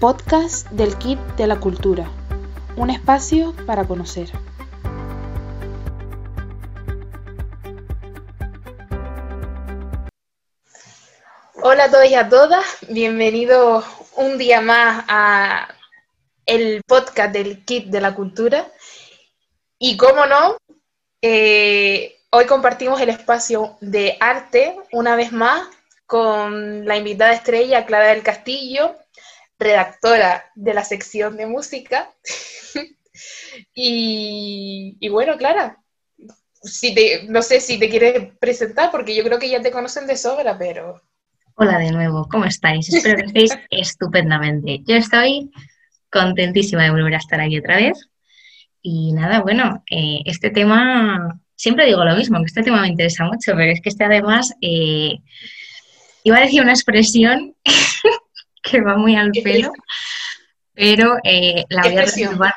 podcast del Kit de la Cultura, un espacio para conocer. Hola a todos y a todas, bienvenidos un día más a el podcast del Kit de la Cultura. Y cómo no, eh, hoy compartimos el espacio de arte una vez más con la invitada estrella Clara del Castillo, redactora de la sección de música. y, bueno, Clara, si no sé si te quieres presentar, porque yo creo que ya te conocen de sobra, pero... Hola de nuevo, ¿cómo estáis? Espero que estéis estupendamente. Yo estoy contentísima de volver a estar aquí otra vez. Y nada, bueno, eh, este tema, siempre digo lo mismo, que este tema me interesa mucho, pero es que este además, eh, iba a decir una expresión que va muy al pelo, pero eh, la voy a reservar.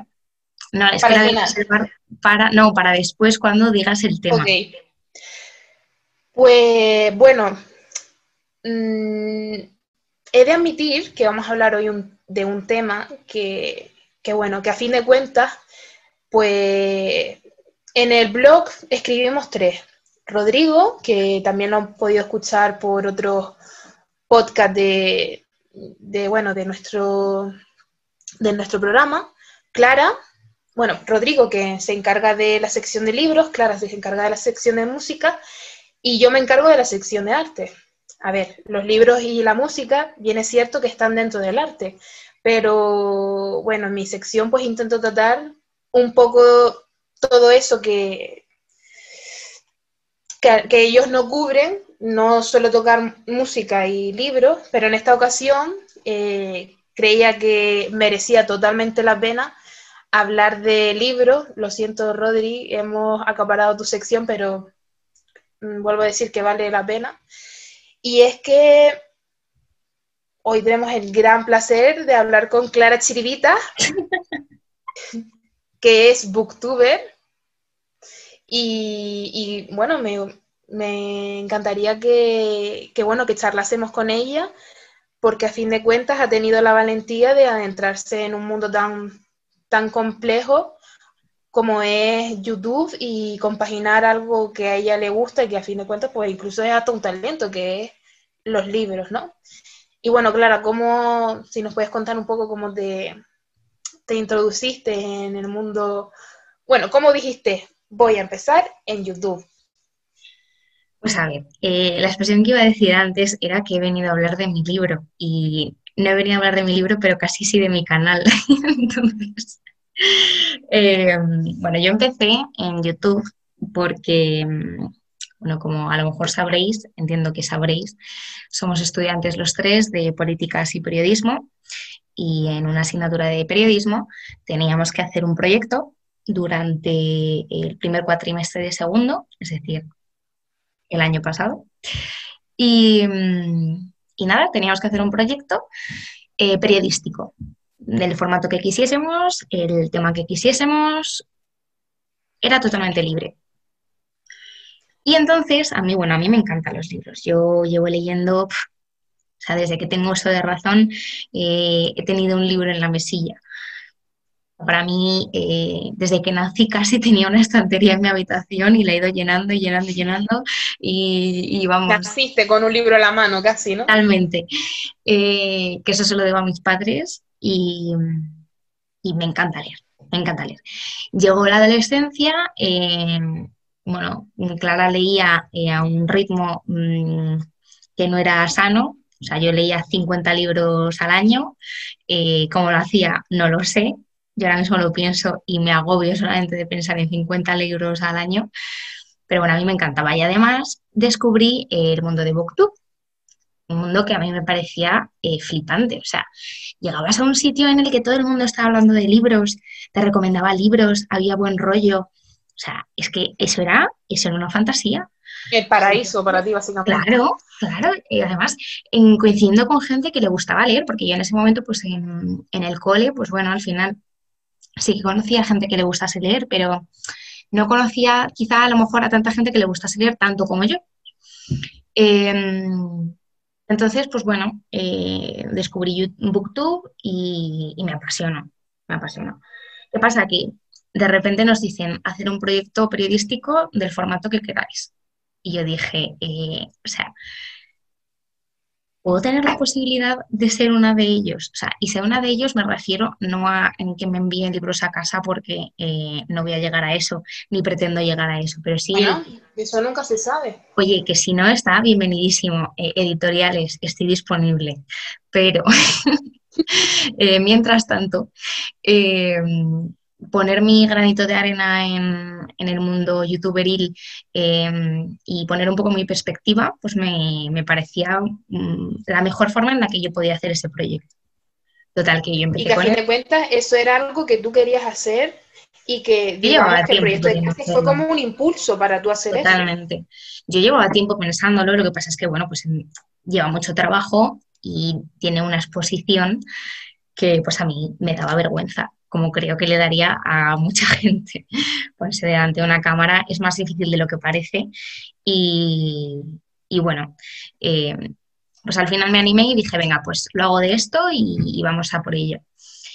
No, es que la voy a reservar para, no, para después cuando digas el tema. Pues bueno, mm, he de admitir que vamos a hablar hoy de un tema que, que, bueno, que a fin de cuentas, pues en el blog escribimos tres. Rodrigo, que también lo han podido escuchar por otros podcasts de, de, bueno, de nuestro, de nuestro programa. Clara, bueno, Rodrigo que se encarga de la sección de libros, Clara se encarga de la sección de música y yo me encargo de la sección de arte. A ver, los libros y la música, bien es cierto que están dentro del arte, pero bueno, en mi sección pues intento tratar un poco todo eso que, que, que ellos no cubren no suelo tocar música y libros, pero en esta ocasión eh, creía que merecía totalmente la pena hablar de libros. Lo siento, Rodri, hemos acaparado tu sección, pero mm, vuelvo a decir que vale la pena. Y es que hoy tenemos el gran placer de hablar con Clara Chirivita, que es booktuber. Y, y bueno, me, me encantaría que, bueno, que charlásemos con ella, porque a fin de cuentas ha tenido la valentía de adentrarse en un mundo tan, tan complejo como es YouTube y compaginar algo que a ella le gusta y que a fin de cuentas pues incluso es hasta un talento, que es los libros, ¿no? Y bueno, Clara, ¿cómo, si nos puedes contar un poco cómo te, te introduciste en el mundo, bueno, cómo dijiste, voy a empezar en YouTube? Pues a ver, eh, la expresión que iba a decir antes era que he venido a hablar de mi libro y no he venido a hablar de mi libro, pero casi sí de mi canal. Entonces, eh, bueno, yo empecé en YouTube porque, bueno, como a lo mejor sabréis, entiendo que sabréis, somos estudiantes los tres de políticas y periodismo y en una asignatura de periodismo teníamos que hacer un proyecto durante el primer cuatrimestre de segundo, es decir, el año pasado. Y, nada, teníamos que hacer un proyecto eh, periodístico del formato que quisiésemos, el tema que quisiésemos, era totalmente libre. Y entonces, a mí, bueno, a mí me encantan los libros. Yo llevo leyendo, o sea, desde que tengo uso de razón, eh, he tenido un libro en la mesilla. Para mí, eh, desde que nací casi tenía una estantería en mi habitación y la he ido llenando y llenando y llenando y, vamos. Naciste con un libro en la mano casi, ¿no? Totalmente. Eh, que eso se lo debo a mis padres y, me encanta leer, me encanta leer. Llegó la adolescencia, eh, bueno, Clara leía a un ritmo mm, que no era sano, o sea, yo leía 50 libros al año, ¿cómo lo hacía? No lo sé, yo ahora mismo lo pienso y me agobio solamente de pensar en 50 libros al año. Pero bueno, a mí me encantaba. Y además descubrí el mundo de Booktube, un mundo que a mí me parecía eh, flipante. O sea, llegabas a un sitio en el que todo el mundo estaba hablando de libros, te recomendaba libros, había buen rollo. O sea, es que eso era, eso era una fantasía. El paraíso para ti, básicamente. Claro, claro. Y además, en, coincidiendo con gente que le gustaba leer, porque yo en ese momento, pues en, en el cole, pues bueno, al final sí que conocía gente que le gustase leer, pero no conocía quizá a lo mejor a tanta gente que le gustase leer tanto como yo. Em, Entonces, pues bueno, eh, descubrí Booktube y, me apasionó, me apasionó. ¿Qué pasa aquí? De repente nos dicen hacer un proyecto periodístico del formato que queráis. Y yo dije, eh, o sea, ¿puedo tener la posibilidad de ser una de ellos? O sea, y ser una de ellos me refiero no a en que me envíen libros a casa porque eh, no voy a llegar a eso, ni pretendo llegar a eso, pero sí... eso nunca se sabe. Oye, que si no está, bienvenidísimo. Eh, editoriales, estoy disponible. Pero, mientras tanto, poner mi granito de arena en, el mundo youtuberil em, y poner un poco mi perspectiva, pues me, parecía mm, la mejor forma en la que yo podía hacer ese proyecto. Total, que yo empecé Y que a fin de cuentas eso era algo que tú querías hacer y que, digamos, que el proyecto de fue como un impulso para tú hacer eso. Totalmente. Yo llevaba tiempo pensándolo, lo que pasa es que, bueno, pues em, lleva mucho trabajo y tiene una exposición que pues a mí me daba vergüenza como creo que le daría a mucha gente. Ponerse delante de una cámara es más difícil de lo que parece y, bueno, eh, pues al final me animé y dije, venga, pues lo hago de esto y, vamos a por ello.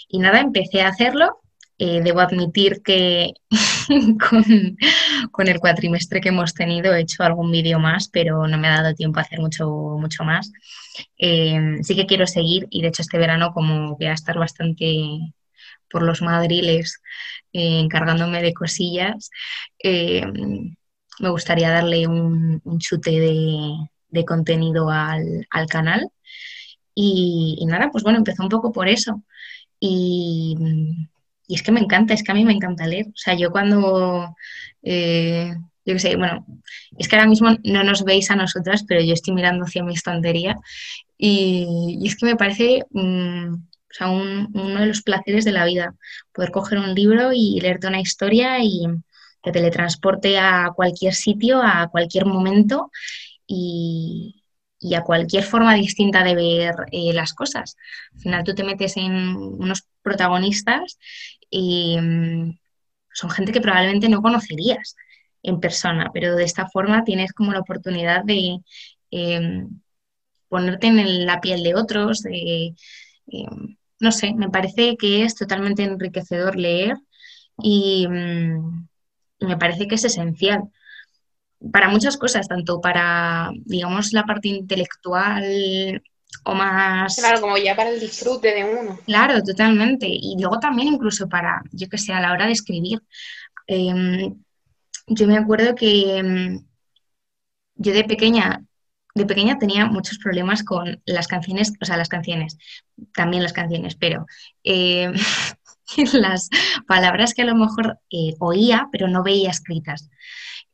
Y nada, empecé a hacerlo. Eh, debo admitir que con, el cuatrimestre que hemos tenido he hecho algún vídeo más, pero no me ha dado tiempo a hacer mucho, mucho más. Eh, sí que quiero seguir y de hecho este verano como voy a estar bastante por los madriles eh, encargándome de cosillas, eh, me gustaría darle un, chute de, contenido al, canal. Y, nada, pues bueno, empezó un poco por eso. Y, es que me encanta, es que a mí me encanta leer. O sea, yo cuando, eh, yo qué sé, bueno, es que ahora mismo no nos veis a nosotras, pero yo estoy mirando hacia mi estantería y, es que me parece... Mm, sea, uno de los placeres de la vida, poder coger un libro y leerte una historia y que teletransporte a cualquier sitio, a cualquier momento y, a cualquier forma distinta de ver eh, las cosas. Al final tú te metes en unos protagonistas y mm, son gente que probablemente no conocerías en persona, pero de esta forma tienes como la oportunidad de em, ponerte en la piel de otros, de em, no sé, me parece que es totalmente enriquecedor leer y, mm, me parece que es esencial para muchas cosas, tanto para, digamos, la parte intelectual o más... Claro, como ya para el disfrute de uno. Claro, totalmente. Y luego también incluso para, yo que sé, a la hora de escribir. Em, yo me acuerdo que em, yo de pequeña de pequeña tenía muchos problemas con las canciones, o sea, las canciones, también las canciones, pero eh, las palabras que a lo mejor eh, oía, pero no veía escritas.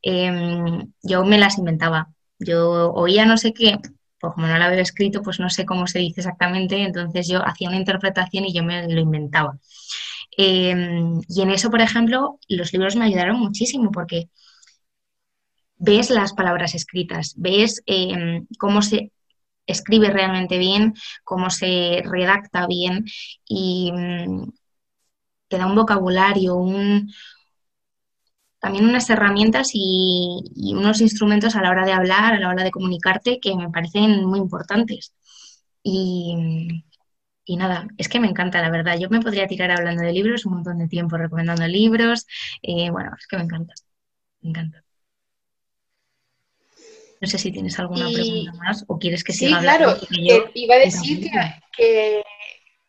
Em, yo me las inventaba. Yo oía no sé qué, pues como no la había escrito, pues no sé cómo se dice exactamente, entonces yo hacía una interpretación y yo me lo inventaba. Em, y en eso, por ejemplo, los libros me ayudaron muchísimo porque ves las palabras escritas, ves em, cómo se escribe realmente bien, cómo se redacta bien y mm, te da un vocabulario, un, también unas herramientas y, unos instrumentos a la hora de hablar, a la hora de comunicarte que me parecen muy importantes. Y, nada, es que me encanta, la verdad. Yo me podría tirar hablando de libros un montón de tiempo recomendando libros. Eh, bueno, es que me encanta, me encanta. No sé si tienes alguna pregunta más o quieres que siga sí, claro. iba a decir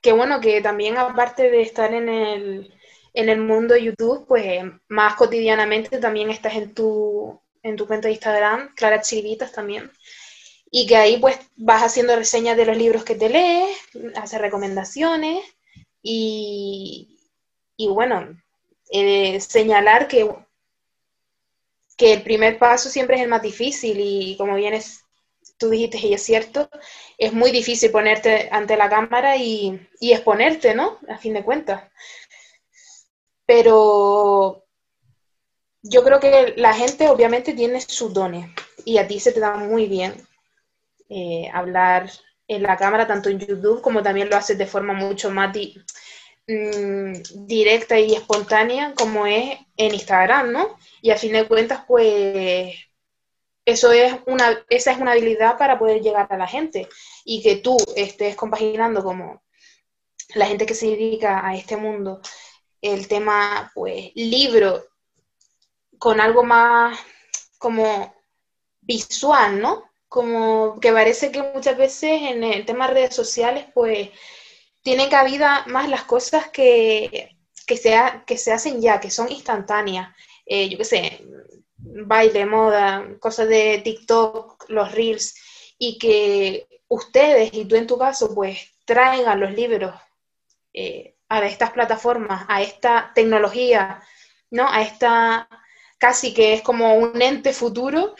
que, bueno, que también aparte de estar en el, en el mundo YouTube, pues más cotidianamente también estás en tu, en tu cuenta de Instagram, Clara Chilitas también. Y que ahí pues vas haciendo reseñas de los libros que te lees, haces recomendaciones y, y bueno, eh, señalar que que el primer paso siempre es el más difícil y como bien tú dijiste y es cierto, es muy difícil ponerte ante la cámara y, exponerte, ¿no? A fin de cuentas. Pero yo creo que la gente obviamente tiene sus dones y a ti se te da muy bien eh, hablar en la cámara, tanto en YouTube como también lo haces de forma mucho más mm, directa y espontánea como es en Instagram, ¿no? Y a fin de cuentas, pues eso es una, esa es una habilidad para poder llegar a la gente y que tú estés compaginando como la gente que se dedica a este mundo, el tema, pues, libro con algo más como visual, ¿no? Como que parece que muchas veces en el tema de redes sociales, pues, tienen cabida más las cosas que, que, que se hacen ya, que son instantáneas. Eh, yo qué sé, baile, moda, cosas de TikTok, los reels, y que ustedes, y tú en tu caso, pues traigan los libros eh, a estas plataformas, a esta tecnología, ¿no? A esta casi que es como un ente futuro,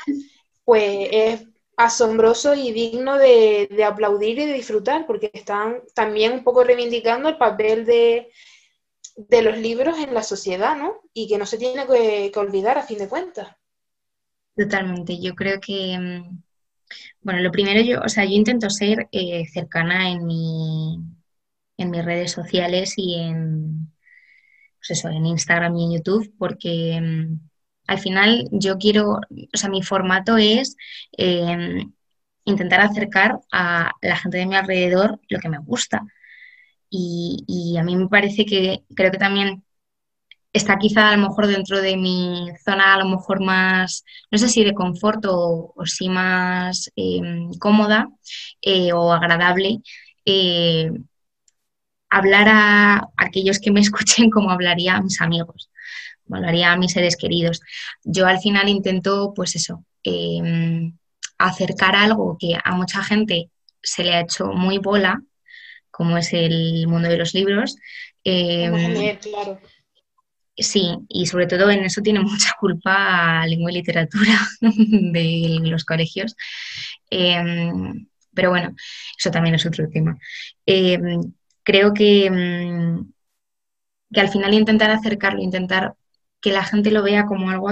pues es asombroso y digno de, aplaudir y de disfrutar, porque están también un poco reivindicando el papel de, los libros en la sociedad, ¿no? Y que no se tiene que, olvidar a fin de cuentas. Totalmente, yo creo que, mm, bueno, lo primero yo, o sea, yo intento ser eh, cercana en mi, en mis redes sociales y en, pues eso, en Instagram y en YouTube, porque mm, al final yo quiero, o sea, mi formato es em, intentar acercar a la gente de mi alrededor lo que me gusta. Y, a mí me parece que creo que también está quizá a lo mejor dentro de mi zona a lo mejor más, no sé si de confort o, o si más em, cómoda eh, o agradable, eh, hablar a aquellos que me escuchen como hablaría a mis amigos, hablaría a mis seres queridos. Yo al final intento, pues eso, em, acercar algo que a mucha gente se le ha hecho muy bola, como es el mundo de los libros. Em, claro. Sí, y sobre todo en eso tiene mucha culpa lengua y literatura de los colegios. Em, pero bueno, eso también es otro tema creo que, que al final intentar acercarlo, intentar que la gente lo vea como algo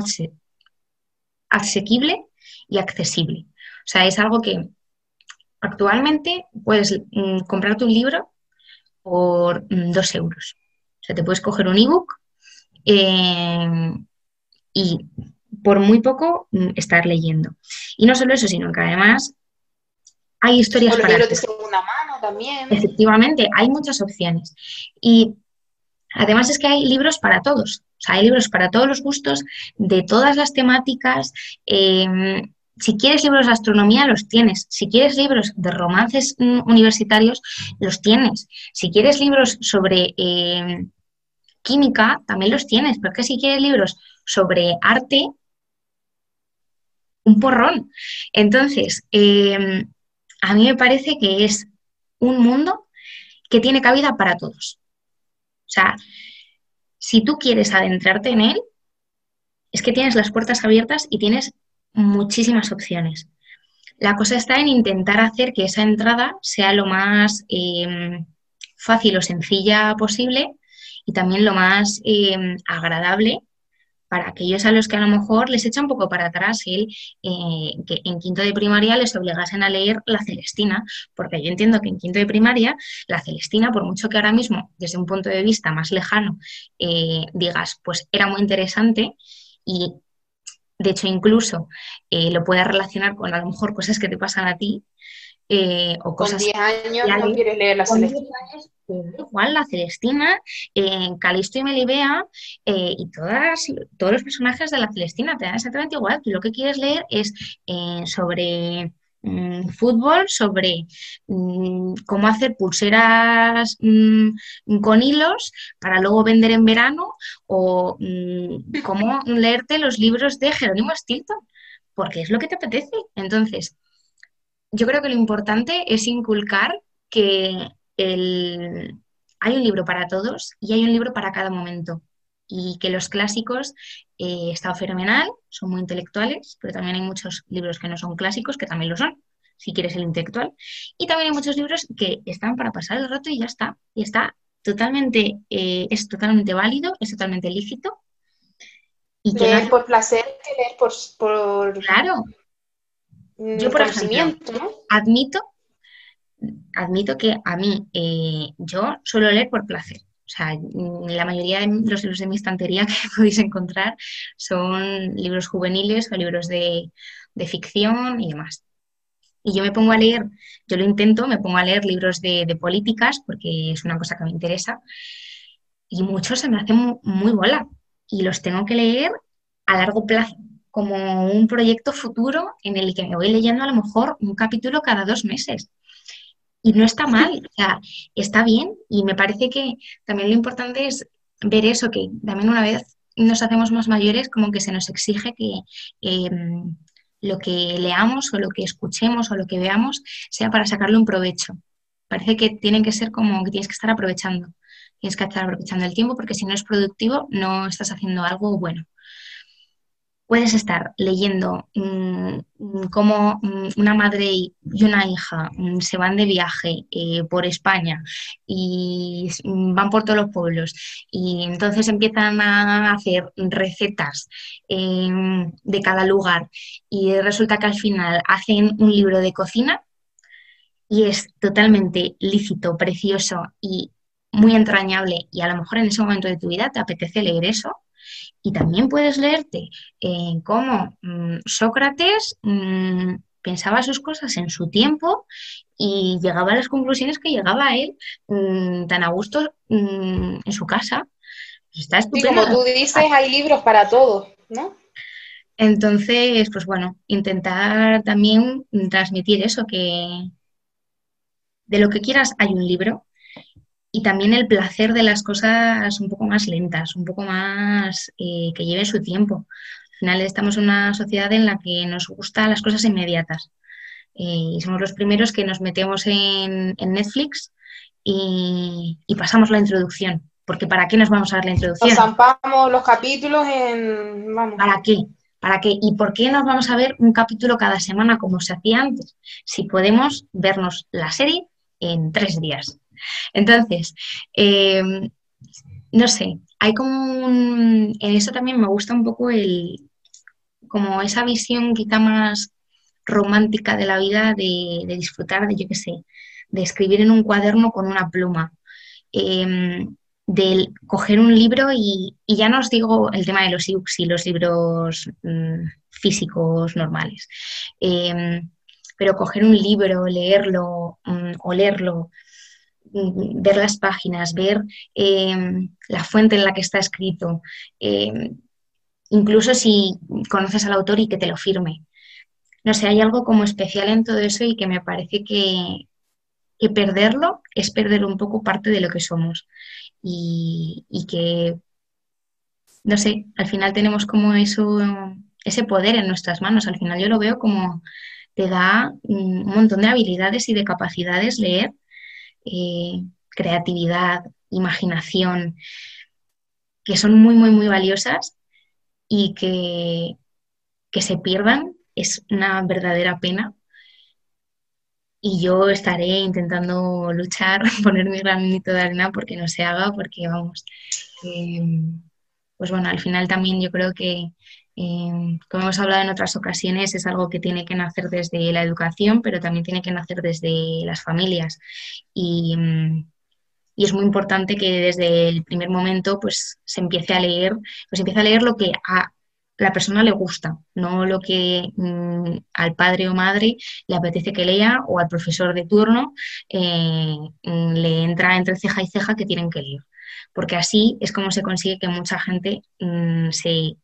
asequible y accesible. O sea, es algo que actualmente puedes mm, comprarte un libro por mm, dos euros. O sea, te puedes coger un ebook eh, y por muy poco estar leyendo. Y no solo eso, sino que además hay historias para... de segunda mano también. Efectivamente, hay muchas opciones. Y además es que hay libros para todos. Sea, hay libros para todos los gustos, de todas las temáticas. Em, si quieres libros de astronomía, los tienes. Si quieres libros de romances mm, universitarios, los tienes. Si quieres libros sobre em, química, también los tienes. Porque si quieres libros sobre arte, un porrón. Entonces, eh, a mí me parece que es un mundo que tiene cabida para todos. O sea, si tú quieres adentrarte en él, es que tienes las puertas abiertas y tienes muchísimas opciones. La cosa está en intentar hacer que esa entrada sea lo más eh, fácil o sencilla posible y también lo más eh, agradable para aquellos a los que a lo mejor les echa un poco para atrás el eh, que en quinto de primaria les obligasen a leer la Celestina, porque yo entiendo que en quinto de primaria la Celestina, por mucho que ahora mismo desde un punto de vista más lejano eh, digas, pues era muy interesante y de hecho incluso eh, lo puedas relacionar con a lo mejor cosas que te pasan a ti, o cosas... Con 10 años no quieres leer la Celestina igual la Celestina, eh, Calisto y Melibea eh, y todas, todos los personajes de la Celestina te dan exactamente igual. Tú lo que quieres leer es eh, sobre mm, fútbol, sobre mm, cómo hacer pulseras mm, con hilos para luego vender en verano o cómo leerte los libros de Jerónimo Stilton, porque es lo que te apetece. Entonces, yo creo que lo importante es inculcar que hay un libro para todos y hay un libro para cada momento. Y que los clásicos eh, están fenomenal, son muy intelectuales, pero también hay muchos libros que no son clásicos, que también lo son, si quieres el intelectual. Y también hay muchos libros que están para pasar el rato y ya está. Y está totalmente, eh, es totalmente válido, es totalmente lícito. Y leer por placer que leer por, por... Claro. Yo, por ejemplo, admito admito que a mí, eh, yo suelo leer por placer. O sea, mm, la mayoría de los libros de mi estantería que podéis encontrar son libros juveniles o libros de, de ficción y demás. Y yo me pongo a leer, yo lo intento, me pongo a leer libros de, políticas porque es una cosa que me interesa y muchos se me hacen muy, muy bola y los tengo que leer a largo plazo, como un proyecto futuro en el que me voy leyendo a lo mejor un capítulo cada dos meses. Y no está mal, o sea, está bien y me parece que también lo importante es ver eso, que también una vez nos hacemos más mayores, como que se nos exige que em, lo que leamos o lo que escuchemos o lo que veamos sea para sacarle un provecho. Parece que tienen que ser como que tienes que estar aprovechando, tienes que estar aprovechando el tiempo porque si no es productivo no estás haciendo algo bueno puedes estar leyendo mm, mm, cómo mm, una madre y una hija se van de viaje eh, por España y van por todos los pueblos y entonces empiezan a hacer recetas em, de cada lugar y resulta que al final hacen un libro de cocina y es totalmente lícito, precioso y muy entrañable y a lo mejor en ese momento de tu vida te apetece leer eso y también puedes leerte en cómo mm, Sócrates mm, pensaba sus cosas en su tiempo y llegaba a las conclusiones que llegaba él mm, tan a gusto en su casa. Está estupendo. como tú dices, hay libros para todo, ¿no? Entonces, pues bueno, intentar también transmitir eso, que de lo que quieras hay un libro y también el placer de las cosas un poco más lentas, un poco más eh, que lleven su tiempo. Al final estamos en una sociedad en la que nos gustan las cosas inmediatas eh, y somos los primeros que nos metemos en, Netflix y, pasamos la introducción. Porque ¿para qué nos vamos a dar la introducción? Nos zampamos los capítulos en... ¿Para qué? ¿Para qué? ¿Y por qué nos vamos a ver un capítulo cada semana como se hacía antes? Si podemos vernos la serie en tres días. Entonces, em, no sé, hay como un, en eso también me gusta un poco el, como esa visión quizá más romántica de la vida, de, disfrutar de, yo qué sé, de escribir en un cuaderno con una pluma, em, de coger un libro y, ya no os digo el tema de los ebooks y los libros mm, físicos normales, em, pero coger un libro, leerlo, mm, o leerlo, ver las páginas, ver em, la fuente en la que está escrito, em, incluso si conoces al autor y que te lo firme. No sé, hay algo como especial en todo eso y que me parece que, perderlo es perder un poco parte de lo que somos y, y que, no sé, al final tenemos como eso, ese poder en nuestras manos. Al final yo lo veo como te da un montón de habilidades y de capacidades leer eh, creatividad, imaginación, que son muy, muy, muy valiosas y que, que se pierdan es una verdadera pena. Y yo estaré intentando luchar, poner mi granito de arena porque no se haga, porque vamos, pues bueno, al final también yo creo que Em, como hemos hablado en otras ocasiones, es algo que tiene que nacer desde la educación, pero también tiene que nacer desde las familias. Y, mm, y, es muy importante que desde el primer momento pues, se empiece a leer, pues empiece a leer lo que a la persona le gusta, no lo que mm, al padre o madre le apetece que lea o al profesor de turno eh, mm, le entra entre ceja y ceja que tienen que leer porque así es como se consigue que mucha gente se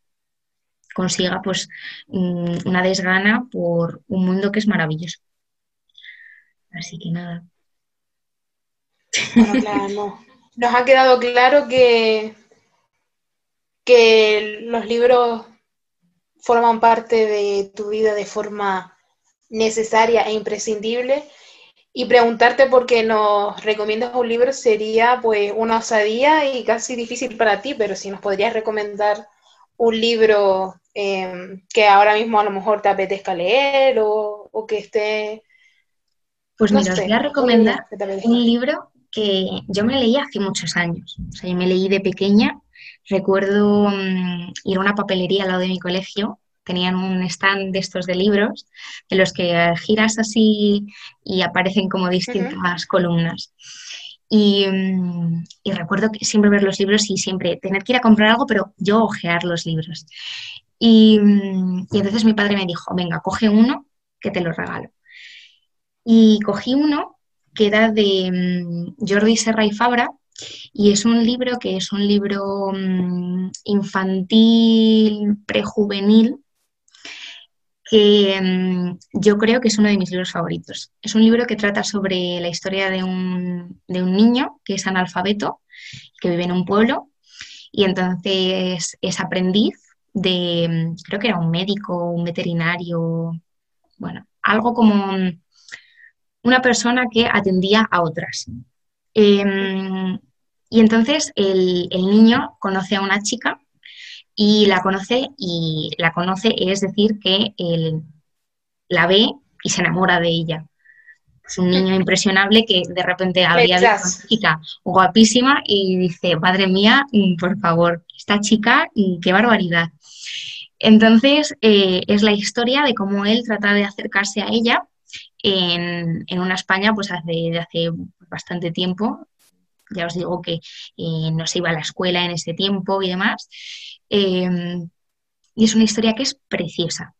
consiga pues mm, una desgana por un mundo que es maravilloso. Así que nada. Nos ha quedado claro que, que los libros forman parte de tu vida de forma necesaria e imprescindible. Y preguntarte por qué nos recomiendas un libro sería pues una osadía y casi difícil para ti, pero si nos podrías recomendar un libro Em, que ahora mismo a lo mejor te apetezca leer o, que esté... Pues mira, os voy a recomendar un libro que yo me leí hace muchos años. O sea, yo me leí de pequeña. Recuerdo mm, ir a una papelería al lado de mi colegio. Tenían un stand de estos de libros, en los que giras así y aparecen como distintas columnas. Y, mm, y, recuerdo que siempre ver los libros y siempre tener que ir a comprar algo, pero yo ojear los libros. Y, entonces mi padre me dijo, venga, coge uno que te lo regalo. Y cogí uno que era de mm, Jordi Serra y Fabra, y es un libro que es un libro mm, infantil, prejuvenil, que mm, yo creo que es uno de mis libros favoritos. Es un libro que trata sobre la historia de un, de un niño que es analfabeto, que vive en un pueblo, y entonces es aprendiz de, creo que era un médico, un veterinario, bueno, algo como una persona que atendía a otras. Em, y entonces el, niño conoce a una chica y la conoce y la conoce, es decir, que él la ve y se enamora de ella. Es un niño impresionable que de repente visto una chica guapísima y dice, madre mía, mm, por favor, esta chica, mm, qué barbaridad. Entonces, eh, es la historia de cómo él trata de acercarse a ella en, una España pues hace, hace bastante tiempo. Ya os digo que eh, no se iba a la escuela en ese tiempo y demás. Em, y es una historia que es preciosa.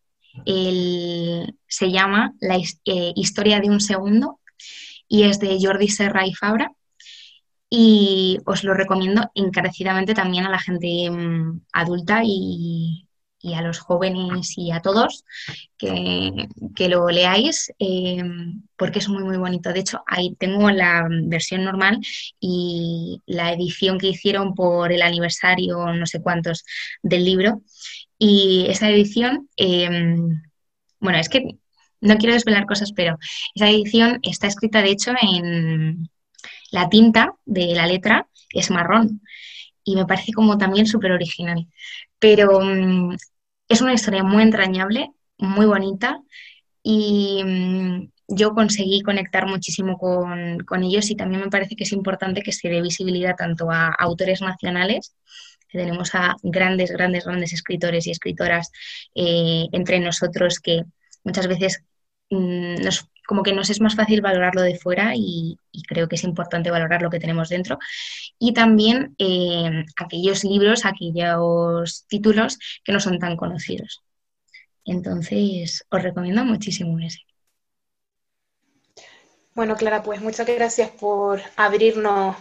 Se llama La eh, historia de un segundo y es de Jordi Serra y Fabra. Y os lo recomiendo encarecidamente también a la gente mm, adulta y, y a los jóvenes y a todos que, lo leáis eh, porque es muy muy bonito. De hecho, ahí tengo la versión normal y la edición que hicieron por el aniversario, no sé cuántos, del libro. Y esa edición, em, bueno, es que no quiero desvelar cosas, pero esa edición está escrita de hecho en la tinta de la letra, es marrón y me parece como también súper original. Pero mm, es una historia muy entrañable, muy bonita y mm, yo conseguí conectar muchísimo con, ellos y también me parece que es importante que se dé visibilidad tanto a autores nacionales, tenemos a grandes, grandes, grandes escritores y escritoras eh, entre nosotros que muchas veces mm, nos como que nos es más fácil valorarlo de fuera y, creo que es importante valorar lo que tenemos dentro. Y también eh, aquellos libros, aquellos títulos que no son tan conocidos. Entonces, os recomiendo muchísimo ese. Bueno, Clara, pues muchas gracias por abrirnos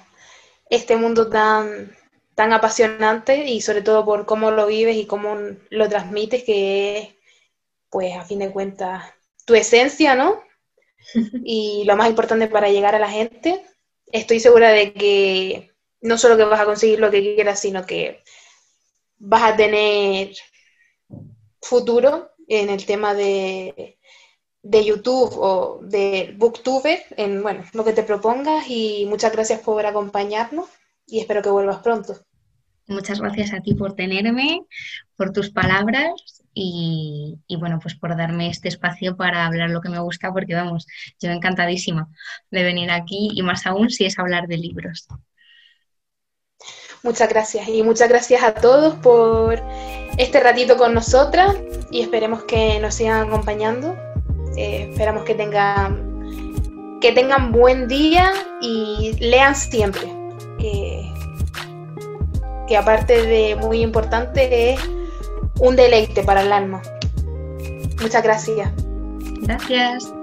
este mundo tan, tan apasionante y sobre todo por cómo lo vives y cómo lo transmites, que es, pues a fin de cuentas, tu esencia, ¿no? y lo más importante para llegar a la gente. Estoy segura de que no solo que vas a conseguir lo que quieras, sino que vas a tener futuro en el tema de, de YouTube o de Booktuber, en bueno, lo que te propongas y muchas gracias por acompañarnos y espero que vuelvas pronto. Muchas gracias a ti por tenerme, por tus palabras y, bueno, pues por darme este espacio para hablar lo que me gusta, porque vamos, yo encantadísima de venir aquí y más aún si es hablar de libros. Muchas gracias y muchas gracias a todos por este ratito con nosotras y esperemos que nos sigan acompañando. Eh, esperamos que tengan, que tengan buen día y lean siempre. Que aparte de muy importante es un deleite para el alma. Muchas gracias. Gracias.